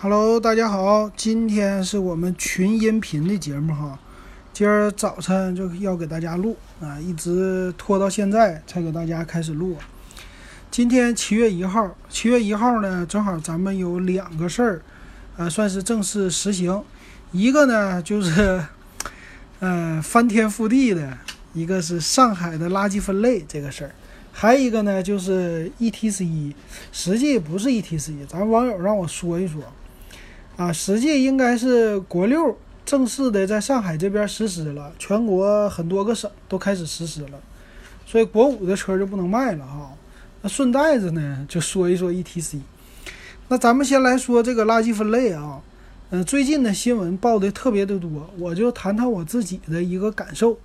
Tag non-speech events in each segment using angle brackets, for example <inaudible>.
Hello，大家好，今天是我们群音频的节目哈。今儿早晨就要给大家录啊，一直拖到现在才给大家开始录。今天七月一号，七月一号呢，正好咱们有两个事儿，呃，算是正式实行。一个呢就是，呃，翻天覆地的，一个是上海的垃圾分类这个事儿。还有一个呢就是 ETC，实际不是 ETC，咱网友让我说一说。啊，实际应该是国六正式的在上海这边实施了，全国很多个省都开始实施了，所以国五的车就不能卖了哈。那顺带着呢，就说一说 ETC。那咱们先来说这个垃圾分类啊，嗯，最近的新闻报的特别的多，我就谈谈我自己的一个感受，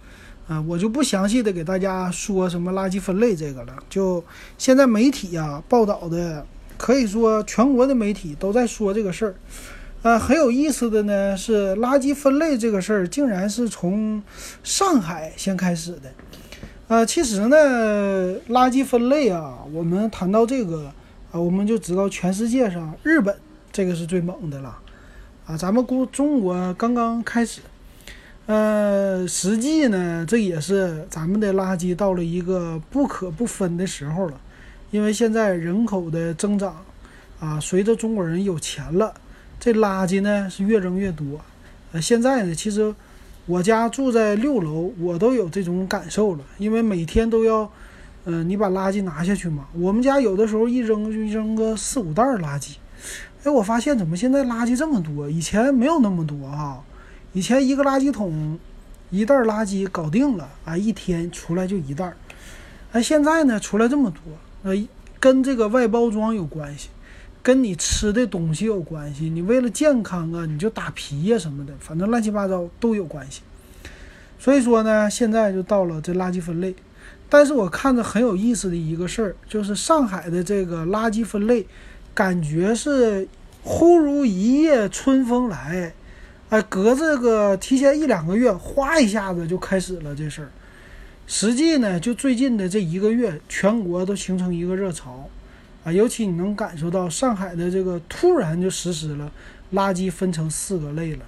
啊，我就不详细的给大家说什么垃圾分类这个了，就现在媒体啊报道的，可以说全国的媒体都在说这个事儿。呃，很有意思的呢是垃圾分类这个事儿，竟然是从上海先开始的。呃，其实呢，垃圾分类啊，我们谈到这个啊，我们就知道全世界上日本这个是最猛的了。啊，咱们国中国刚刚开始。呃，实际呢，这也是咱们的垃圾到了一个不可不分的时候了，因为现在人口的增长啊，随着中国人有钱了。这垃圾呢是越扔越多，呃，现在呢，其实我家住在六楼，我都有这种感受了，因为每天都要，嗯，你把垃圾拿下去嘛。我们家有的时候一扔就扔个四五袋垃圾，哎，我发现怎么现在垃圾这么多？以前没有那么多啊，以前一个垃圾桶一袋垃圾搞定了啊，一天出来就一袋，哎，现在呢出来这么多，呃，跟这个外包装有关系。跟你吃的东西有关系，你为了健康啊，你就打皮呀什么的，反正乱七八糟都有关系。所以说呢，现在就到了这垃圾分类。但是我看着很有意思的一个事儿，就是上海的这个垃圾分类，感觉是忽如一夜春风来，哎，隔这个提前一两个月，哗一下子就开始了这事儿。实际呢，就最近的这一个月，全国都形成一个热潮。啊，尤其你能感受到上海的这个突然就实施了垃圾分成四个类了，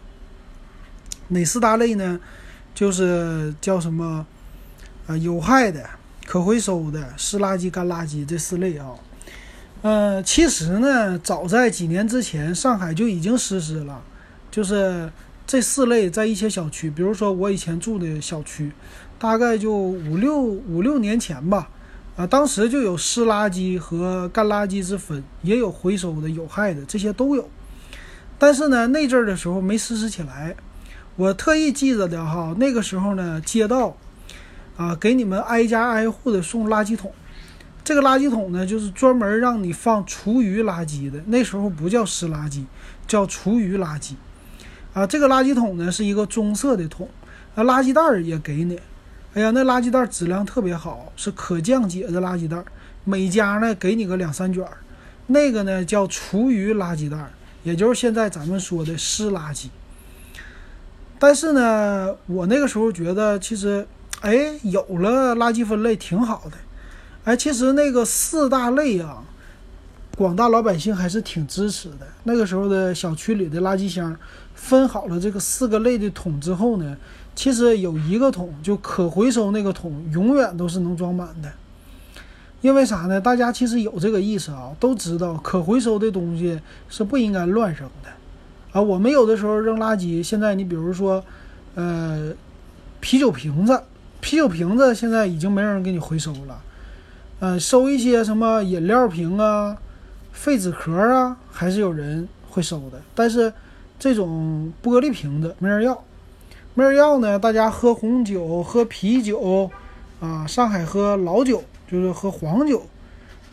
哪四大类呢？就是叫什么啊，有害的、可回收的、湿垃圾、干垃圾这四类啊。呃，其实呢，早在几年之前，上海就已经实施了，就是这四类在一些小区，比如说我以前住的小区，大概就五六五六年前吧。啊，当时就有湿垃圾和干垃圾之分，也有回收的有害的，这些都有。但是呢，那阵儿的时候没实施起来。我特意记着的哈，那个时候呢，街道啊，给你们挨家挨户的送垃圾桶。这个垃圾桶呢，就是专门让你放厨余垃圾的。那时候不叫湿垃圾，叫厨余垃圾。啊，这个垃圾桶呢是一个棕色的桶，啊，垃圾袋儿也给你。哎呀，那垃圾袋质量特别好，是可降解的垃圾袋。每家呢给你个两三卷儿，那个呢叫厨余垃圾袋，也就是现在咱们说的湿垃圾。但是呢，我那个时候觉得，其实，哎，有了垃圾分类挺好的。哎，其实那个四大类啊，广大老百姓还是挺支持的。那个时候的小区里的垃圾箱分好了这个四个类的桶之后呢。其实有一个桶就可回收那个桶，永远都是能装满的。因为啥呢？大家其实有这个意识啊，都知道可回收的东西是不应该乱扔的啊。我们有的时候扔垃圾，现在你比如说，呃，啤酒瓶子，啤酒瓶子现在已经没人给你回收了，呃，收一些什么饮料瓶啊、废纸壳啊，还是有人会收的。但是这种玻璃瓶子没人要。没人要呢，大家喝红酒、喝啤酒，啊，上海喝老酒就是喝黄酒，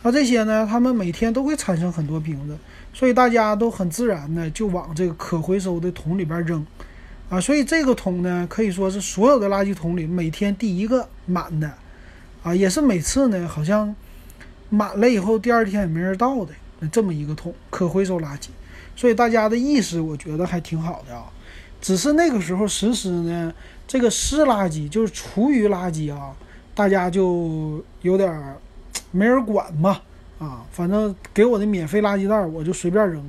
啊，这些呢，他们每天都会产生很多瓶子，所以大家都很自然的就往这个可回收的桶里边扔，啊，所以这个桶呢，可以说是所有的垃圾桶里每天第一个满的，啊，也是每次呢好像满了以后第二天也没人倒的这么一个桶可回收垃圾，所以大家的意识我觉得还挺好的啊。只是那个时候实施呢，这个湿垃圾就是厨余垃圾啊，大家就有点儿没人管嘛，啊，反正给我的免费垃圾袋我就随便扔，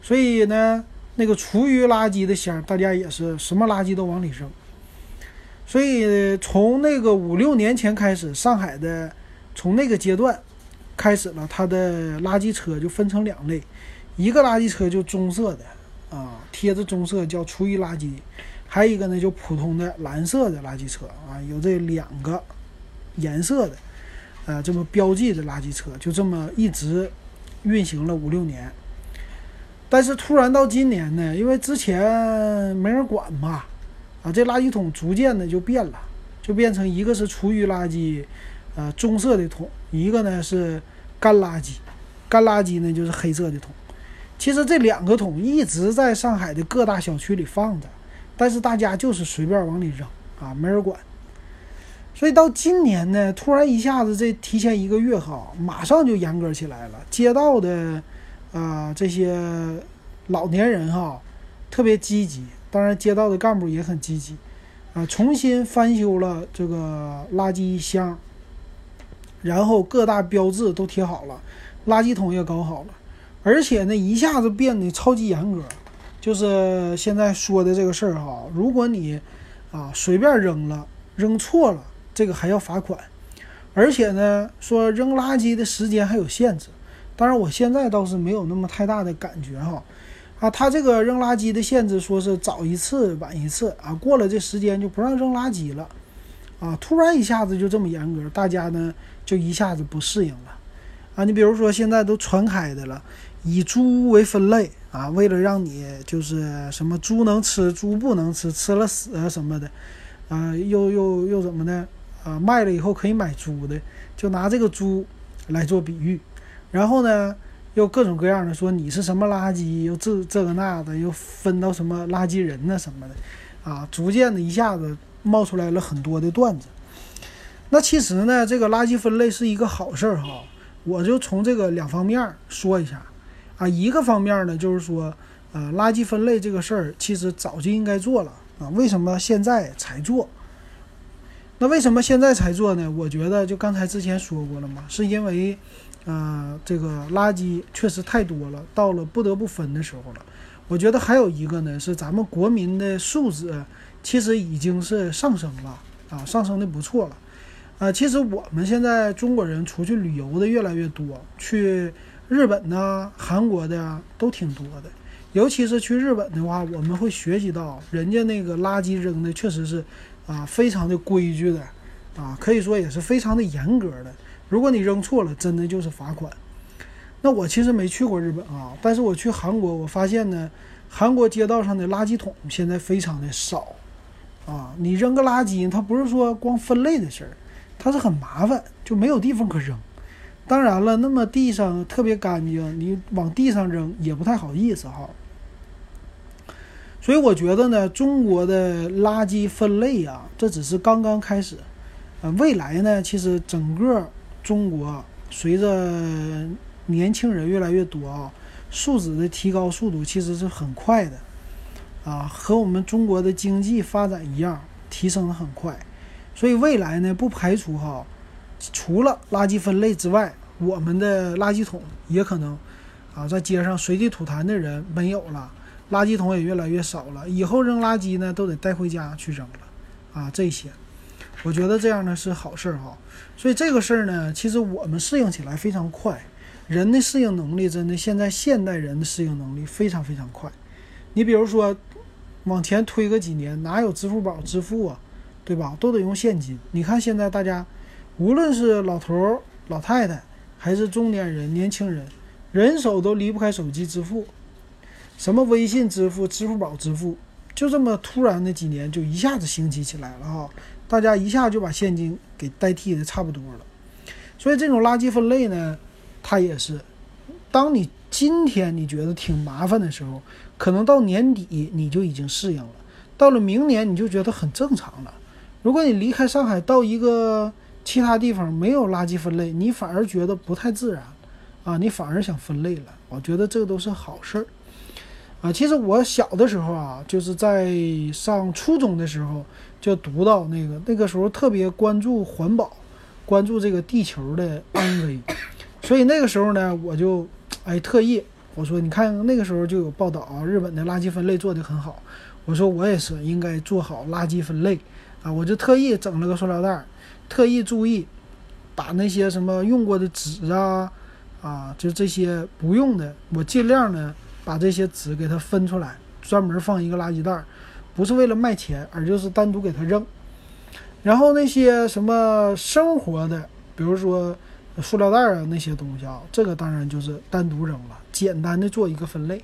所以呢，那个厨余垃圾的箱，大家也是什么垃圾都往里扔。所以从那个五六年前开始，上海的从那个阶段开始了，它的垃圾车就分成两类，一个垃圾车就棕色的啊，贴着棕色叫厨余垃圾，还有一个呢就普通的蓝色的垃圾车啊，有这两个颜色的，呃，这么标记的垃圾车，就这么一直运行了五六年。但是突然到今年呢，因为之前没人管嘛。啊，这垃圾桶逐渐的就变了，就变成一个是厨余垃圾，呃，棕色的桶，一个呢是干垃圾，干垃圾呢就是黑色的桶。其实这两个桶一直在上海的各大小区里放着，但是大家就是随便往里扔啊，没人管。所以到今年呢，突然一下子这提前一个月哈，马上就严格起来了。街道的啊这些老年人哈，特别积极。当然，街道的干部也很积极，啊，重新翻修了这个垃圾箱，然后各大标志都贴好了，垃圾桶也搞好了，而且呢，一下子变得超级严格，就是现在说的这个事儿哈，如果你啊随便扔了，扔错了，这个还要罚款，而且呢，说扔垃圾的时间还有限制，当然我现在倒是没有那么太大的感觉哈。啊，他这个扔垃圾的限制说是早一次晚一次啊，过了这时间就不让扔垃圾了，啊，突然一下子就这么严格，大家呢就一下子不适应了，啊，你比如说现在都传开的了，以猪为分类啊，为了让你就是什么猪能吃，猪不能吃，吃了死啊什么的，啊，又又又怎么的啊，卖了以后可以买猪的，就拿这个猪来做比喻，然后呢。又各种各样的说你是什么垃圾，又这这个那的，又分到什么垃圾人呢什么的，啊，逐渐的一下子冒出来了很多的段子。那其实呢，这个垃圾分类是一个好事儿哈，我就从这个两方面说一下。啊，一个方面呢，就是说，呃，垃圾分类这个事儿其实早就应该做了啊，为什么现在才做？那为什么现在才做呢？我觉得就刚才之前说过了嘛，是因为。啊，这个垃圾确实太多了，到了不得不分的时候了。我觉得还有一个呢，是咱们国民的素质其实已经是上升了啊，上升的不错了。啊，其实我们现在中国人出去旅游的越来越多，去日本呢、韩国的都挺多的。尤其是去日本的话，我们会学习到人家那个垃圾扔的确实是啊，非常的规矩的啊，可以说也是非常的严格的。如果你扔错了，真的就是罚款。那我其实没去过日本啊，但是我去韩国，我发现呢，韩国街道上的垃圾桶现在非常的少啊。你扔个垃圾，它不是说光分类的事儿，它是很麻烦，就没有地方可扔。当然了，那么地上特别干净，你往地上扔也不太好意思哈。所以我觉得呢，中国的垃圾分类啊，这只是刚刚开始，呃，未来呢，其实整个。中国随着年轻人越来越多啊，素质的提高速度其实是很快的，啊，和我们中国的经济发展一样，提升的很快。所以未来呢，不排除哈，除了垃圾分类之外，我们的垃圾桶也可能啊，在街上随地吐痰的人没有了，垃圾桶也越来越少了。以后扔垃圾呢，都得带回家去扔了，啊，这些。我觉得这样呢是好事儿哈，所以这个事儿呢，其实我们适应起来非常快，人的适应能力真的现在现代人的适应能力非常非常快。你比如说，往前推个几年，哪有支付宝支付啊，对吧？都得用现金。你看现在大家，无论是老头儿、老太太，还是中年人、年轻人，人手都离不开手机支付，什么微信支付、支付宝支付，就这么突然的几年就一下子兴起起来了哈。大家一下就把现金给代替的差不多了，所以这种垃圾分类呢，它也是，当你今天你觉得挺麻烦的时候，可能到年底你就已经适应了，到了明年你就觉得很正常了。如果你离开上海到一个其他地方没有垃圾分类，你反而觉得不太自然，啊，你反而想分类了。我觉得这都是好事儿。啊，其实我小的时候啊，就是在上初中的时候就读到那个，那个时候特别关注环保，关注这个地球的安危，所以那个时候呢，我就哎特意我说你看那个时候就有报道啊，日本的垃圾分类做得很好。我说我也是应该做好垃圾分类啊，我就特意整了个塑料袋，特意注意把那些什么用过的纸啊啊，就这些不用的，我尽量呢把这些纸给它分出来，专门放一个垃圾袋，不是为了卖钱，而就是单独给它扔。然后那些什么生活的，比如说塑料袋啊那些东西啊，这个当然就是单独扔了，简单的做一个分类。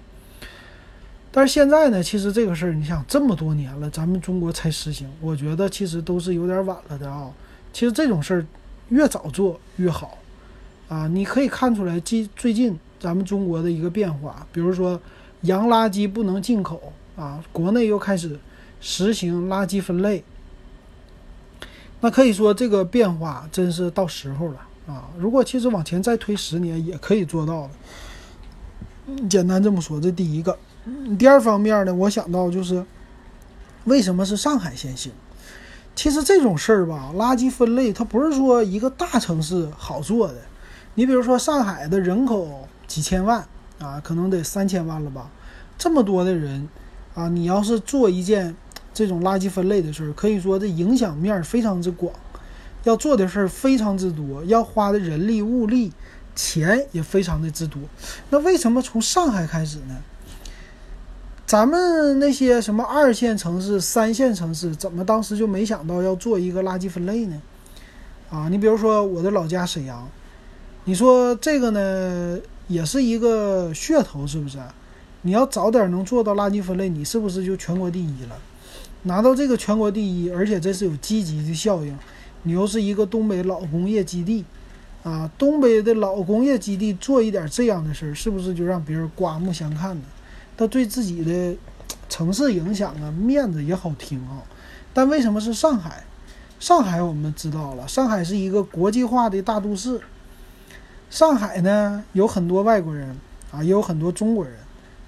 但是现在呢，其实这个事儿，你想这么多年了，咱们中国才实行，我觉得其实都是有点晚了的啊。其实这种事儿越早做越好啊。你可以看出来，近最近咱们中国的一个变化，比如说洋垃圾不能进口啊，国内又开始实行垃圾分类。那可以说这个变化真是到时候了啊。如果其实往前再推十年，也可以做到的。简单这么说，这第一个。第二方面呢，我想到就是，为什么是上海先行？其实这种事儿吧，垃圾分类它不是说一个大城市好做的。你比如说上海的人口几千万啊，可能得三千万了吧，这么多的人啊，你要是做一件这种垃圾分类的事儿，可以说这影响面非常之广，要做的事儿非常之多，要花的人力物力钱也非常的之多。那为什么从上海开始呢？咱们那些什么二线城市、三线城市，怎么当时就没想到要做一个垃圾分类呢？啊，你比如说我的老家沈阳，你说这个呢，也是一个噱头，是不是？你要早点能做到垃圾分类，你是不是就全国第一了？拿到这个全国第一，而且这是有积极的效应。你又是一个东北老工业基地，啊，东北的老工业基地做一点这样的事儿，是不是就让别人刮目相看呢？他对自己的城市影响啊，面子也好听啊，但为什么是上海？上海我们知道了，上海是一个国际化的大都市。上海呢，有很多外国人啊，也有很多中国人，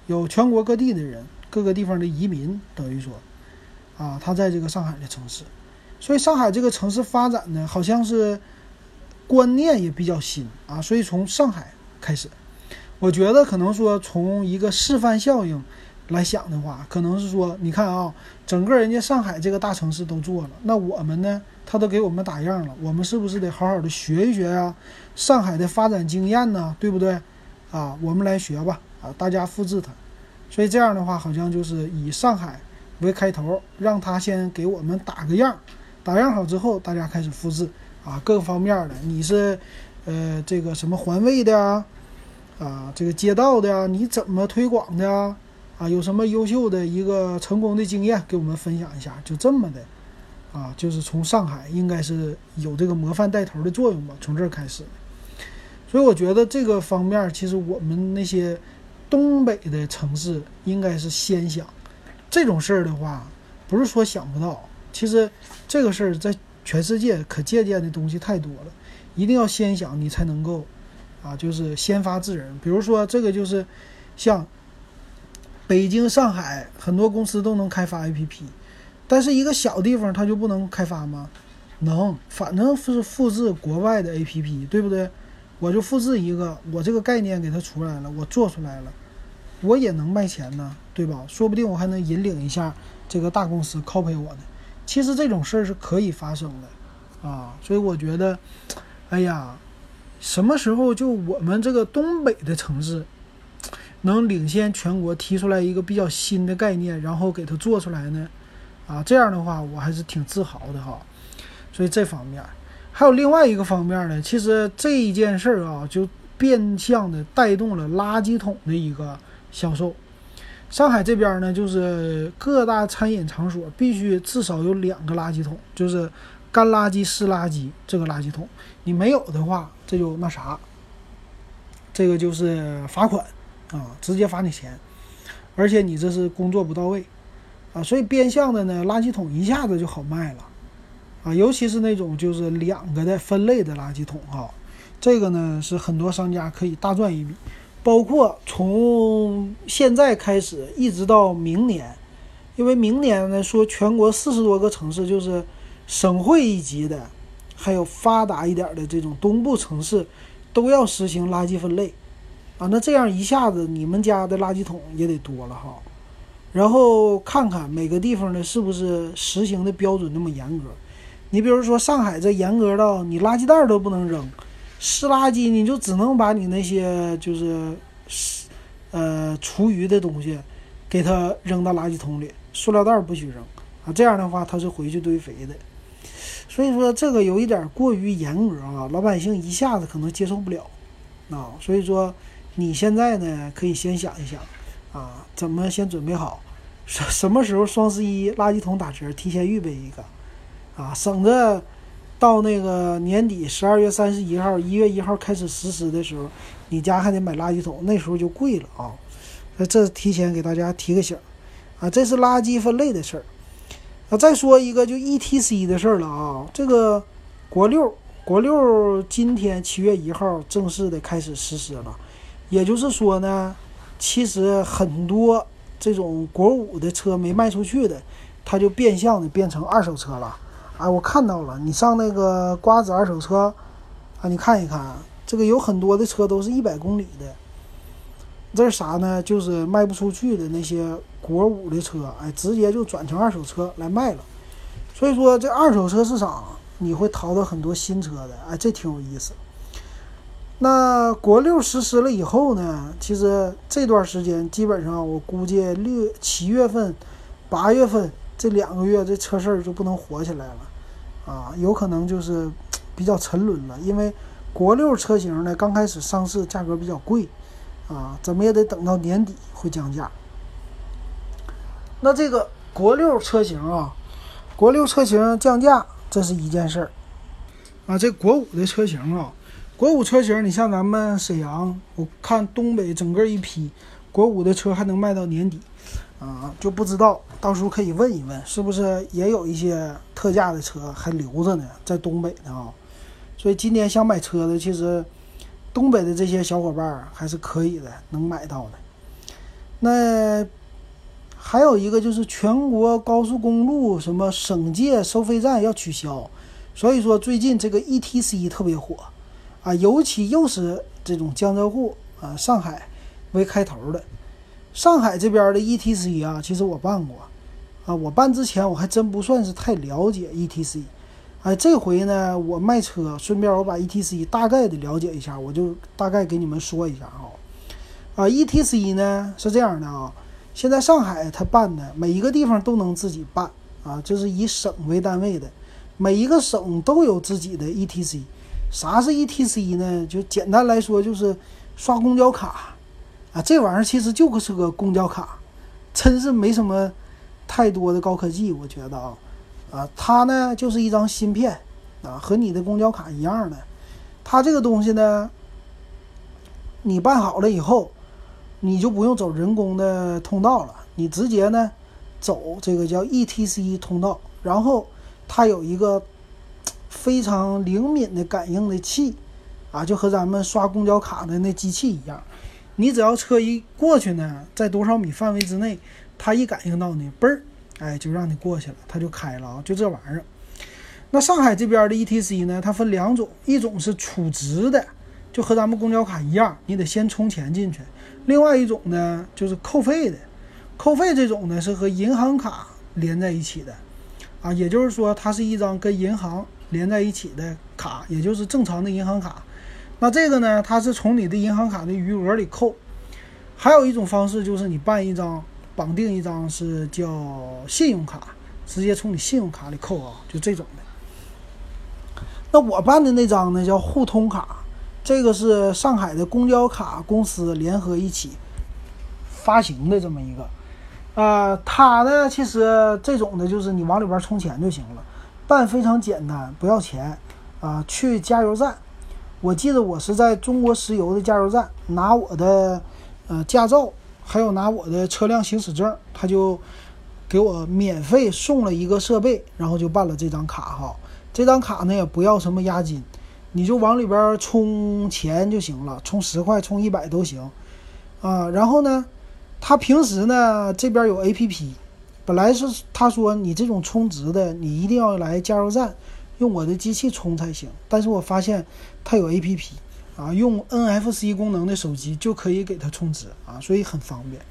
有全国各地的人，各个地方的移民，等于说，啊，他在这个上海的城市，所以上海这个城市发展呢，好像是观念也比较新啊，所以从上海开始。我觉得可能说从一个示范效应来想的话，可能是说，你看啊，整个人家上海这个大城市都做了，那我们呢，他都给我们打样了，我们是不是得好好的学一学呀？上海的发展经验呢，对不对？啊，我们来学吧，啊，大家复制它。所以这样的话，好像就是以上海为开头，让他先给我们打个样，打样好之后，大家开始复制啊，各个方面的，你是呃这个什么环卫的啊？啊，这个街道的呀，你怎么推广的呀？啊，有什么优秀的一个成功的经验给我们分享一下？就这么的，啊，就是从上海应该是有这个模范带头的作用吧，从这儿开始。所以我觉得这个方面，其实我们那些东北的城市应该是先想这种事儿的话，不是说想不到，其实这个事儿在全世界可借鉴的东西太多了，一定要先想，你才能够。啊，就是先发制人。比如说，这个就是像北京、上海很多公司都能开发 APP，但是一个小地方它就不能开发吗？能，反正是复制国外的 APP，对不对？我就复制一个，我这个概念给它出来了，我做出来了，我也能卖钱呢，对吧？说不定我还能引领一下这个大公司 copy 我呢。其实这种事儿是可以发生的啊，所以我觉得，哎呀。什么时候就我们这个东北的城市能领先全国提出来一个比较新的概念，然后给它做出来呢？啊，这样的话我还是挺自豪的哈。所以这方面还有另外一个方面呢，其实这一件事儿啊，就变相的带动了垃圾桶的一个销售。上海这边呢，就是各大餐饮场所必须至少有两个垃圾桶，就是干垃圾、湿垃圾这个垃圾桶。你没有的话，这就那啥，这个就是罚款啊，直接罚你钱，而且你这是工作不到位啊，所以变相的呢，垃圾桶一下子就好卖了啊，尤其是那种就是两个的分类的垃圾桶哈，这个呢是很多商家可以大赚一笔，包括从现在开始一直到明年，因为明年呢说全国四十多个城市就是省会一级的。还有发达一点的这种东部城市，都要实行垃圾分类，啊，那这样一下子你们家的垃圾桶也得多了哈。然后看看每个地方呢是不是实行的标准那么严格。你比如说上海这严格到你垃圾袋都不能扔，湿垃圾你就只能把你那些就是湿呃厨余的东西给它扔到垃圾桶里，塑料袋不许扔啊。这样的话它是回去堆肥的。所以说这个有一点过于严格啊，老百姓一下子可能接受不了啊。所以说你现在呢可以先想一想啊，怎么先准备好，什什么时候双十一垃圾桶打折，提前预备一个。啊，省得到那个年底十二月三十一号、一月一号开始实施的时候，你家还得买垃圾桶，那时候就贵了啊。那这提前给大家提个醒啊，这是垃圾分类的事儿。那，再说一个就 E T C 的事儿了啊，这个国六国六今天七月一号正式的开始实施了，也就是说呢，其实很多这种国五的车没卖出去的，它就变相的变成二手车了。哎，我看到了，你上那个瓜子二手车，啊，你看一看，这个有很多的车都是一百公里的，这是啥呢？就是卖不出去的那些国五的车，哎，直接就转成二手车来卖了。所以说，这二手车市场你会淘到很多新车的，哎，这挺有意思。那国六实施了以后呢，其实这段时间基本上我估计六七月份、八月份这两个月这车市就不能火起来了。啊，有可能就是比较沉沦了，因为国六车型呢刚开始上市价格比较贵，啊，怎么也得等到年底会降价。那这个国六车型啊，国六车型降价这是一件事儿，啊，这国五的车型啊，国五车型你像咱们沈阳，我看东北整个一批国五的车还能卖到年底。啊，就不知道，到时候可以问一问，是不是也有一些特价的车还留着呢，在东北呢啊？所以今年想买车的，其实东北的这些小伙伴还是可以的，能买到的。那还有一个就是全国高速公路什么省界收费站要取消，所以说最近这个 E T C 特别火啊，尤其又是这种江浙沪啊，上海为开头的。上海这边的 E T C 啊，其实我办过，啊，我办之前我还真不算是太了解 E T C，哎，这回呢我卖车，顺便我把 E T C 大概的了解一下，我就大概给你们说一下啊，啊，E T C 呢是这样的啊，现在上海它办的每一个地方都能自己办啊，就是以省为单位的，每一个省都有自己的 E T C，啥是 E T C 呢？就简单来说就是刷公交卡。啊，这玩意儿其实就是个公交卡，真是没什么太多的高科技，我觉得啊，啊，它呢就是一张芯片，啊，和你的公交卡一样的。它这个东西呢，你办好了以后，你就不用走人工的通道了，你直接呢走这个叫 ETC 通道，然后它有一个非常灵敏的感应的器，啊，就和咱们刷公交卡的那机器一样。你只要车一过去呢，在多少米范围之内，它一感应到你，嘣儿，哎，就让你过去了，它就开了啊，就这玩意儿。那上海这边的 ETC 呢，它分两种，一种是储值的，就和咱们公交卡一样，你得先充钱进去；另外一种呢，就是扣费的，扣费这种呢是和银行卡连在一起的，啊，也就是说它是一张跟银行连在一起的卡，也就是正常的银行卡。那这个呢，它是从你的银行卡的余额里扣，还有一种方式就是你办一张绑定一张是叫信用卡，直接从你信用卡里扣啊，就这种的。那我办的那张呢叫互通卡，这个是上海的公交卡公司联合一起发行的这么一个，呃，它呢其实这种的就是你往里边充钱就行了，办非常简单，不要钱啊，去加油站。我记得我是在中国石油的加油站拿我的呃驾照，还有拿我的车辆行驶证，他就给我免费送了一个设备，然后就办了这张卡哈。这张卡呢也不要什么押金，你就往里边充钱就行了，充十块、充一百都行啊。然后呢，他平时呢这边有 A P P，本来是他说你这种充值的，你一定要来加油站。用我的机器充才行，但是我发现他有 A P P，啊，用 NFC 功能的手机就可以给它充值啊，所以很方便。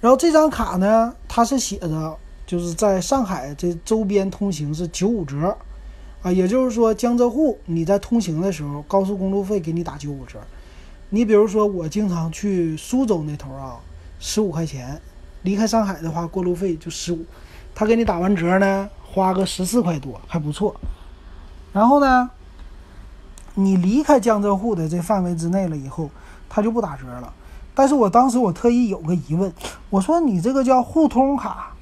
然后这张卡呢，它是写着就是在上海这周边通行是九五折啊，也就是说江浙沪你在通行的时候，高速公路费给你打九五折。你比如说我经常去苏州那头啊，十五块钱，离开上海的话过路费就十五，他给你打完折呢，花个十四块多还不错。然后呢？你离开江浙沪的这范围之内了以后，它就不打折了。但是我当时我特意有个疑问，我说你这个叫沪通卡，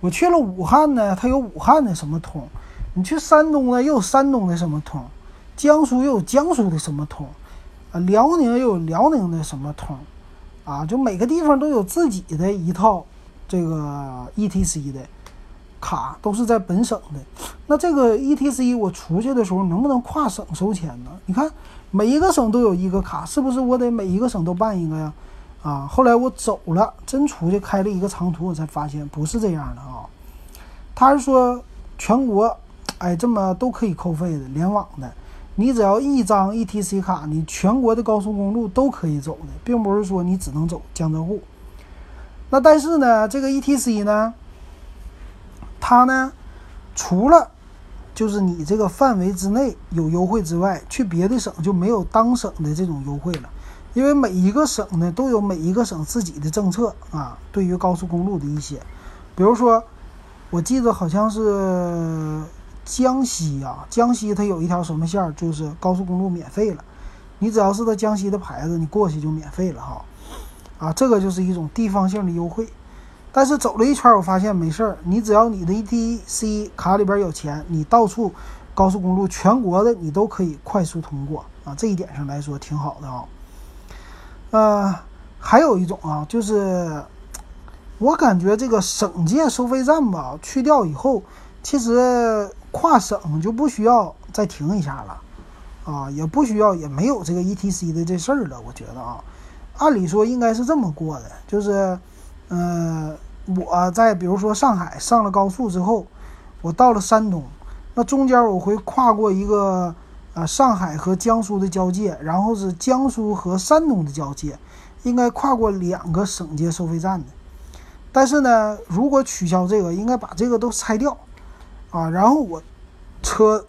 我去了武汉呢，它有武汉的什么通？你去山东呢，又有山东的什么通？江苏又有江苏的什么通？啊，辽宁又有辽宁的什么通？啊，就每个地方都有自己的一套这个 ETC 的。卡都是在本省的，那这个 E T C 我出去的时候能不能跨省收钱呢？你看每一个省都有一个卡，是不是我得每一个省都办一个呀？啊，后来我走了，真出去开了一个长途，我才发现不是这样的啊。他是说全国，哎，这么都可以扣费的，联网的，你只要一张 E T C 卡，你全国的高速公路都可以走的，并不是说你只能走江浙沪。那但是呢，这个 E T C 呢？它呢，除了就是你这个范围之内有优惠之外，去别的省就没有当省的这种优惠了，因为每一个省呢都有每一个省自己的政策啊。对于高速公路的一些，比如说，我记得好像是江西啊，江西它有一条什么线儿，就是高速公路免费了，你只要是它江西的牌子，你过去就免费了哈。啊，这个就是一种地方性的优惠。但是走了一圈，我发现没事儿。你只要你的 ETC 卡里边有钱，你到处高速公路全国的你都可以快速通过啊。这一点上来说挺好的啊。呃，还有一种啊，就是我感觉这个省界收费站吧，去掉以后，其实跨省就不需要再停一下了啊，也不需要，也没有这个 ETC 的这事儿了。我觉得啊，按理说应该是这么过的，就是。嗯，我在比如说上海上了高速之后，我到了山东，那中间我会跨过一个啊上海和江苏的交界，然后是江苏和山东的交界，应该跨过两个省界收费站的。但是呢，如果取消这个，应该把这个都拆掉啊，然后我车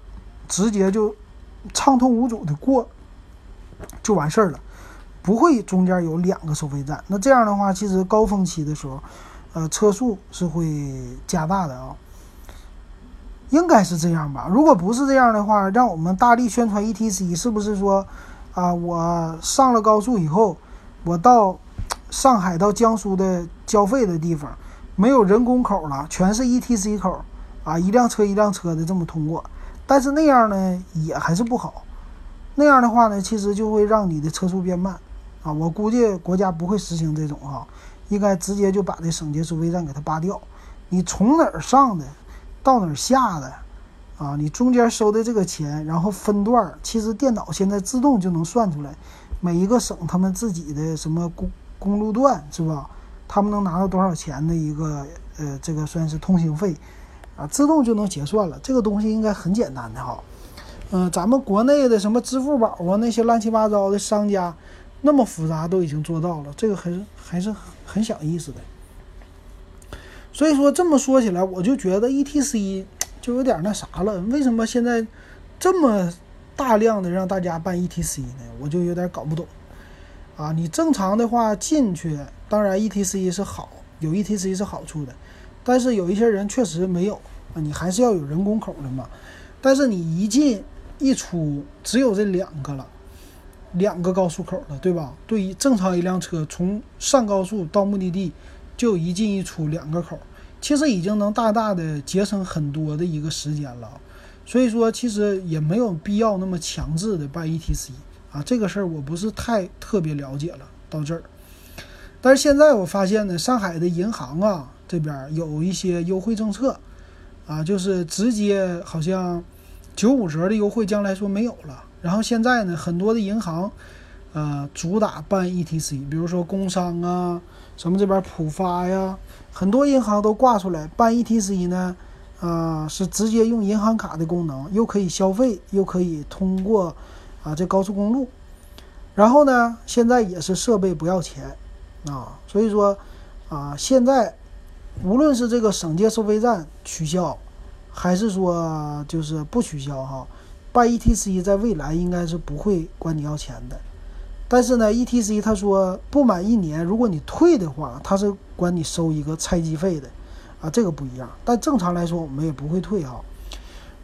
直接就畅通无阻的过就完事儿了。不会中间有两个收费站，那这样的话，其实高峰期的时候，呃，车速是会加大的啊，应该是这样吧？如果不是这样的话，让我们大力宣传 ETC，是不是说，啊，我上了高速以后，我到上海到江苏的交费的地方，没有人工口了，全是 ETC 口，啊，一辆车一辆车的这么通过，但是那样呢，也还是不好，那样的话呢，其实就会让你的车速变慢。啊，我估计国家不会实行这种哈，应该直接就把这省界收费站给它扒掉。你从哪儿上的，到哪儿下的，啊，你中间收的这个钱，然后分段，其实电脑现在自动就能算出来，每一个省他们自己的什么公公路段是吧？他们能拿到多少钱的一个呃，这个算是通行费，啊，自动就能结算了。这个东西应该很简单的哈。嗯，咱们国内的什么支付宝啊，那些乱七八糟的商家。那么复杂都已经做到了，这个还是还是很小意思的。所以说这么说起来，我就觉得 E T C <tsk> 就有点那啥了。为什么现在这么大量的让大家办 E T C 呢？我就有点搞不懂。啊，你正常的话进去，当然 E T C 是好，有 E T C 是好处的。但是有一些人确实没有啊，你还是要有人工口的嘛。但是你一进一出，只有这两个了。两个高速口了，对吧？对于正常一辆车从上高速到目的地，就一进一出两个口，其实已经能大大的节省很多的一个时间了。所以说，其实也没有必要那么强制的办 ETC 啊。这个事儿我不是太特别了解了。到这儿，但是现在我发现呢，上海的银行啊这边有一些优惠政策啊，就是直接好像九五折的优惠，将来说没有了。然后现在呢，很多的银行，呃，主打办 ETC，比如说工商啊，什么这边浦发呀，很多银行都挂出来办 ETC 呢，啊，是直接用银行卡的功能，又可以消费，又可以通过啊这高速公路。然后呢，现在也是设备不要钱啊，所以说啊，现在无论是这个省界收费站取消，还是说就是不取消哈，办 ETC 在未来应该是不会管你要钱的。但是呢，ETC 他说不满一年，如果你退的话，他是管你收一个拆机费的，啊，这个不一样。但正常来说，我们也不会退哈。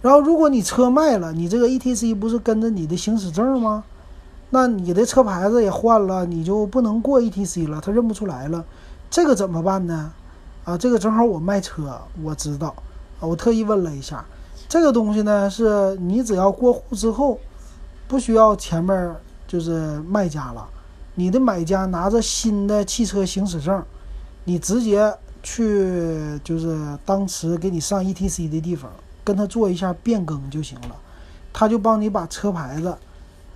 然后，如果你车卖了，你这个 ETC 不是跟着你的行驶证吗？那你的车牌子也换了，你就不能过 ETC 了，他认不出来了，这个怎么办呢？啊，这个正好我卖车，我知道，啊，我特意问了一下，这个东西呢，是你只要过户之后，不需要前面就是卖家了，你的买家拿着新的汽车行驶证，你直接去就是当时给你上 ETC 的地方。跟他做一下变更就行了，他就帮你把车牌子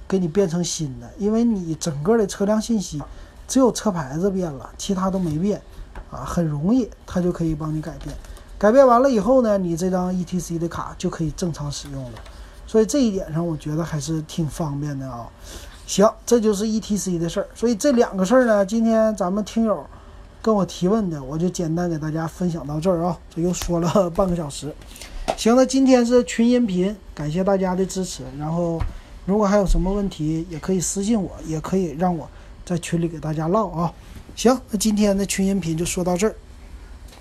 给你变成新的，因为你整个的车辆信息只有车牌子变了，其他都没变，啊，很容易，他就可以帮你改变。改变完了以后呢，你这张 ETC 的卡就可以正常使用了。所以这一点上，我觉得还是挺方便的啊。行，这就是 ETC 的事儿。所以这两个事儿呢，今天咱们听友跟我提问的，我就简单给大家分享到这儿啊。这又说了半个小时。行那，今天是群音频，感谢大家的支持。然后，如果还有什么问题，也可以私信我，也可以让我在群里给大家唠啊。行，那今天的群音频就说到这儿。